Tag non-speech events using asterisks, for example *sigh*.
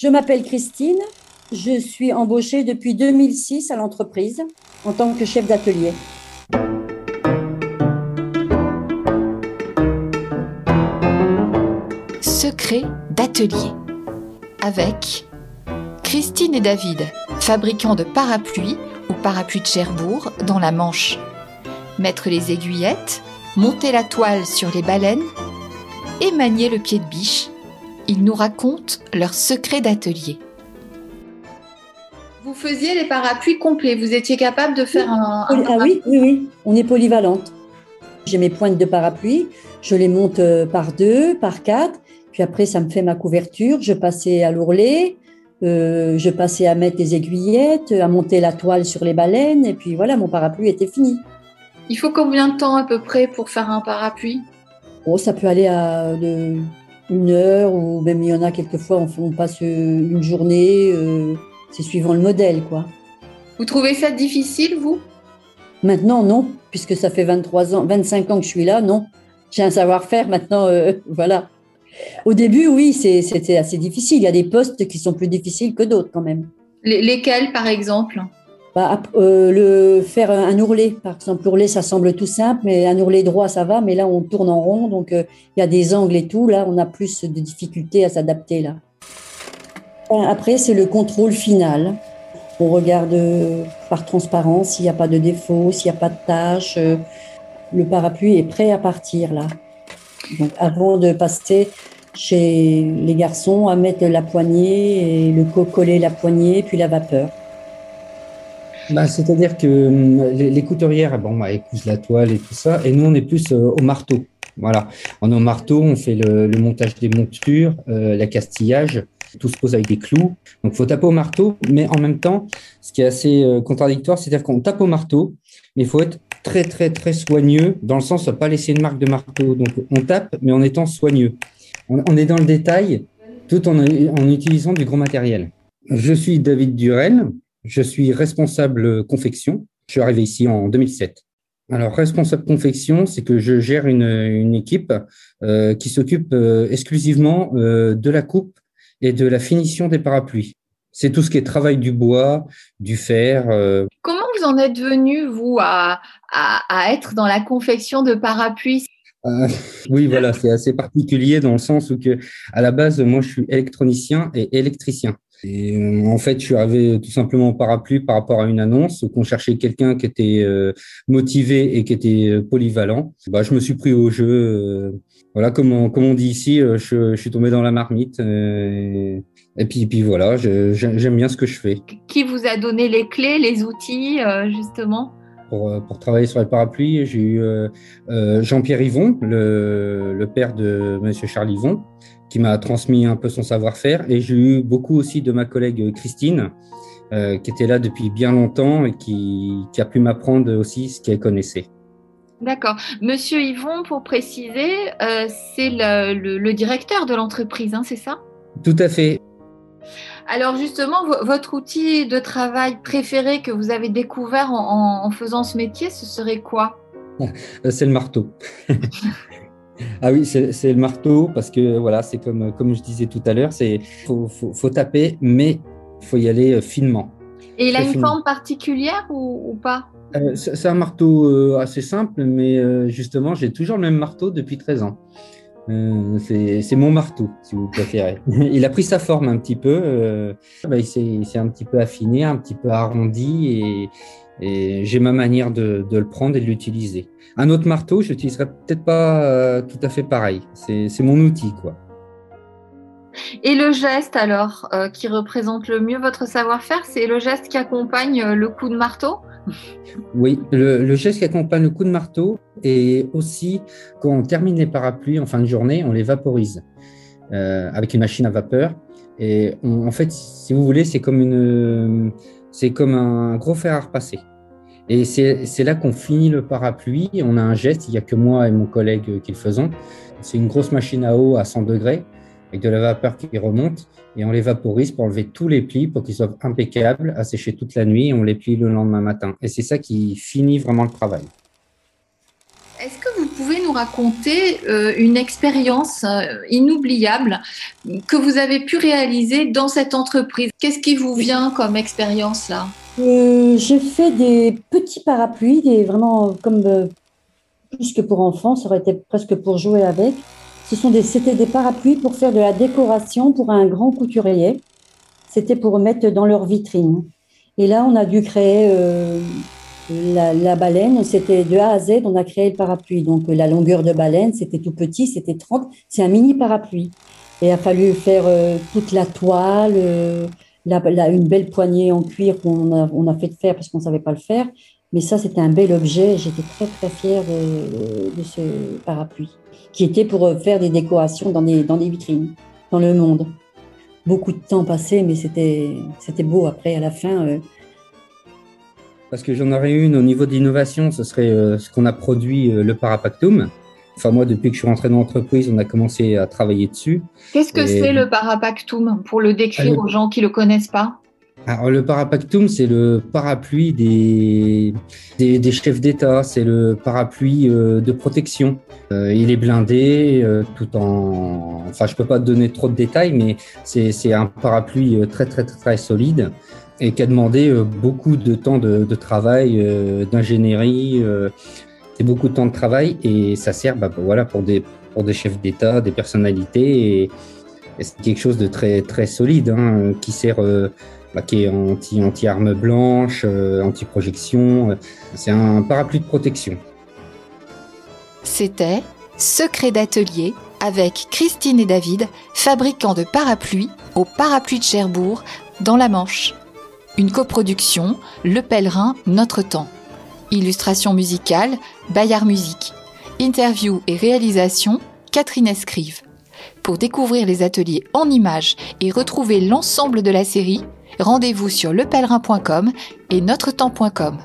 Je m'appelle Christine. Je suis embauchée depuis 2006 à l'entreprise en tant que chef d'atelier. Secret d'atelier avec Christine et David, fabricants de parapluies ou parapluies de Cherbourg dans la Manche. Mettre les aiguillettes, monter la toile sur les baleines et manier le pied de biche. Ils nous racontent leur secret d'atelier. Vous faisiez les parapluies complets, vous étiez capable de faire un... ah oui, oui, oui, on est polyvalente. J'ai mes pointes de parapluie, je les monte euh, par deux, par quatre, puis après ça me fait ma couverture, je passais à l'ourlet, euh, je passais à mettre des aiguillettes, à monter la toile sur les baleines, et puis voilà, mon parapluie était fini. Il faut combien de temps à peu près pour faire un parapluie? Oh, ça peut aller à de, une heure ou même il y en a quelquefois, on, on passe une journée, euh, c'est suivant le modèle, quoi. Vous trouvez ça difficile, vous? Maintenant, non, puisque ça fait 23 ans, 25 ans que je suis là, non. J'ai un savoir-faire maintenant, euh, *laughs* voilà. Au début, oui, c'était assez difficile. Il y a des postes qui sont plus difficiles que d'autres quand même. lesquels, par exemple? Bah, euh, le faire un ourlet, par exemple, l'ourlet, ça semble tout simple, mais un ourlet droit, ça va, mais là, on tourne en rond, donc euh, il y a des angles et tout, là, on a plus de difficultés à s'adapter, là. Après, c'est le contrôle final. On regarde euh, par transparence s'il n'y a pas de défaut, s'il n'y a pas de tâche. le parapluie est prêt à partir, là. Donc, avant de passer chez les garçons, à mettre la poignée et le coller la poignée, puis la vapeur. Bah, C'est-à-dire que hum, les, couturières, bon, bah, elles la toile et tout ça, et nous, on est plus euh, au marteau. Voilà. On est au marteau, on fait le, montage des montures, euh, l'accastillage, tout se pose avec des clous. Donc, faut taper au marteau, mais en même temps, ce qui est assez euh, contradictoire, c'est-à-dire qu'on tape au marteau, mais il faut être très, très, très soigneux, dans le sens de pas laisser une marque de marteau. Donc, on tape, mais en étant soigneux. On, on est dans le détail, tout en, en utilisant du gros matériel. Je suis David Durel, je suis responsable confection. Je suis arrivé ici en 2007. Alors, responsable confection, c'est que je gère une, équipe euh, qui s'occupe euh, exclusivement euh, de la coupe et de la finition des parapluies. C'est tout ce qui est travail du bois, du fer. Comment vous en êtes venu, vous, à, à, être dans la confection de parapluies? *laughs* Oui, voilà, c'est assez particulier dans le sens où que, à la base, moi, je suis électronicien et électricien. Et euh, en fait, je suis arrivé tout simplement au parapluie par rapport à une annonce qu'on cherchait quelqu'un qui était euh, motivé et qui était euh, polyvalent. Bah, je me suis pris au jeu. voilà, comme on, comme on dit ici, je, suis tombé dans la marmite. Et, puis, puis voilà, j'aime bien ce que je fais. Qui vous a donné les clés, les outils, justement? Pour, pour, travailler sur les parapluies, j'ai eu Jean-Pierre Yvon, le, le, père de Monsieur Charles Yvon, qui m'a transmis un peu son savoir-faire. Et j'ai eu beaucoup aussi de ma collègue Christine, euh, qui était là depuis bien longtemps et qui, qui a pu m'apprendre aussi ce qu'elle connaissait. D'accord. Monsieur Yvon, pour préciser, euh, c'est le, le, directeur de l'entreprise, hein, c'est ça? Tout à fait. Alors justement, votre outil de travail préféré que vous avez découvert en, en faisant ce métier, ce serait quoi? C'est le marteau. *laughs* Ah oui, c'est le marteau parce que voilà, c'est comme, comme je disais tout à l'heure, c'est faut, faut, taper, mais il faut y aller euh, finement. Et il a une forme particulière ou, pas? Euh, C'est un marteau euh, assez simple, mais justement, j'ai toujours le même marteau depuis 13 ans. C'est mon marteau, si vous préférez. *laughs* il a pris sa forme un petit peu. Bah, il s'est un petit peu affiné, un petit peu arrondi et, j'ai ma manière de, le prendre et de l'utiliser. Un autre marteau, je l'utiliserai peut-être pas euh, tout à fait pareil. C'est mon outil, quoi. Et le geste alors, euh, qui représente le mieux votre savoir-faire, c'est le geste qui accompagne euh, le coup de marteau? *laughs* Oui, le, geste qui accompagne le coup de marteau et aussi quand on termine les parapluies en fin de journée, on les vaporise euh, avec une machine à vapeur. Et en fait, si vous voulez, c'est comme une c'est comme un gros fer à repasser. Et c'est là qu'on finit le parapluie. On a un geste, il n'y a que moi et mon collègue qui le faisons. C'est une grosse machine à eau à 100 degrés avec de la vapeur qui remonte et on les vaporise pour enlever tous les plis pour qu'ils soient impeccables, à sécher toute la nuit et on les plie le lendemain matin. Et c'est ça qui finit vraiment le travail. Est-ce que vous pouvez nous raconter euh, une expérience euh, inoubliable que vous avez pu réaliser dans cette entreprise? Qu'est-ce qui vous vient comme expérience là? Euh, J'ai fait des petits parapluies, des, vraiment comme plus que pour enfants, ça aurait été presque pour jouer avec. Ce sont des, c'était des parapluies pour faire de la décoration pour un grand couturier. C'était pour mettre dans leur vitrine. Et là, on a dû créer la, baleine, c'était de A à Z, on a créé le parapluie. Donc la longueur de baleine, c'était tout petit, c'était 30, c'est un mini parapluie. Et il a fallu faire euh, toute la toile, euh, une belle poignée en cuir qu'on a, on a fait de faire parce qu'on ne savait pas le faire. Mais ça, c'était un bel objet. J'étais très, très fière de, ce parapluie, qui était pour faire des décorations dans des, dans des vitrines, dans le monde. Beaucoup de temps passé, mais c'était, c'était beau après, à la fin. Euh, parce que j'en aurais une au niveau d'innovation, ce serait euh, ce qu'on a produit, euh, le Parapactum. Enfin, moi, depuis que je suis rentré dans l'entreprise, on a commencé à travailler dessus. Qu'est-ce que c'est le Parapactum pour le décrire ah, aux gens qui ne le connaissent pas? Alors, le Parapactum, c'est le parapluie des, des, chefs d'État, c'est le parapluie euh, de protection. il est blindé tout en... Enfin, je peux pas te donner trop de détails, mais c'est un parapluie très, très, très, très solide et qui a demandé euh, beaucoup de temps de, travail, euh, d'ingénierie, euh, et beaucoup de temps de travail, et ça sert bah, voilà, pour, des, pour des chefs d'État, des personnalités, et, c'est quelque chose de très, très solide, hein, qui sert, bah, qui est anti, anti-arme blanche, anti-projection, c'est un parapluie de protection. C'était Secret d'atelier avec Christine et David, fabricants de parapluies au parapluie de Cherbourg, dans la Manche. Une coproduction, Le Pèlerin, Notre Temps. Illustration musicale, Bayard Musique. Interview et réalisation, Catherine Escrive. Pour découvrir les ateliers en images et retrouver l'ensemble de la série, rendez-vous sur lepèlerin.com et notretemps.com.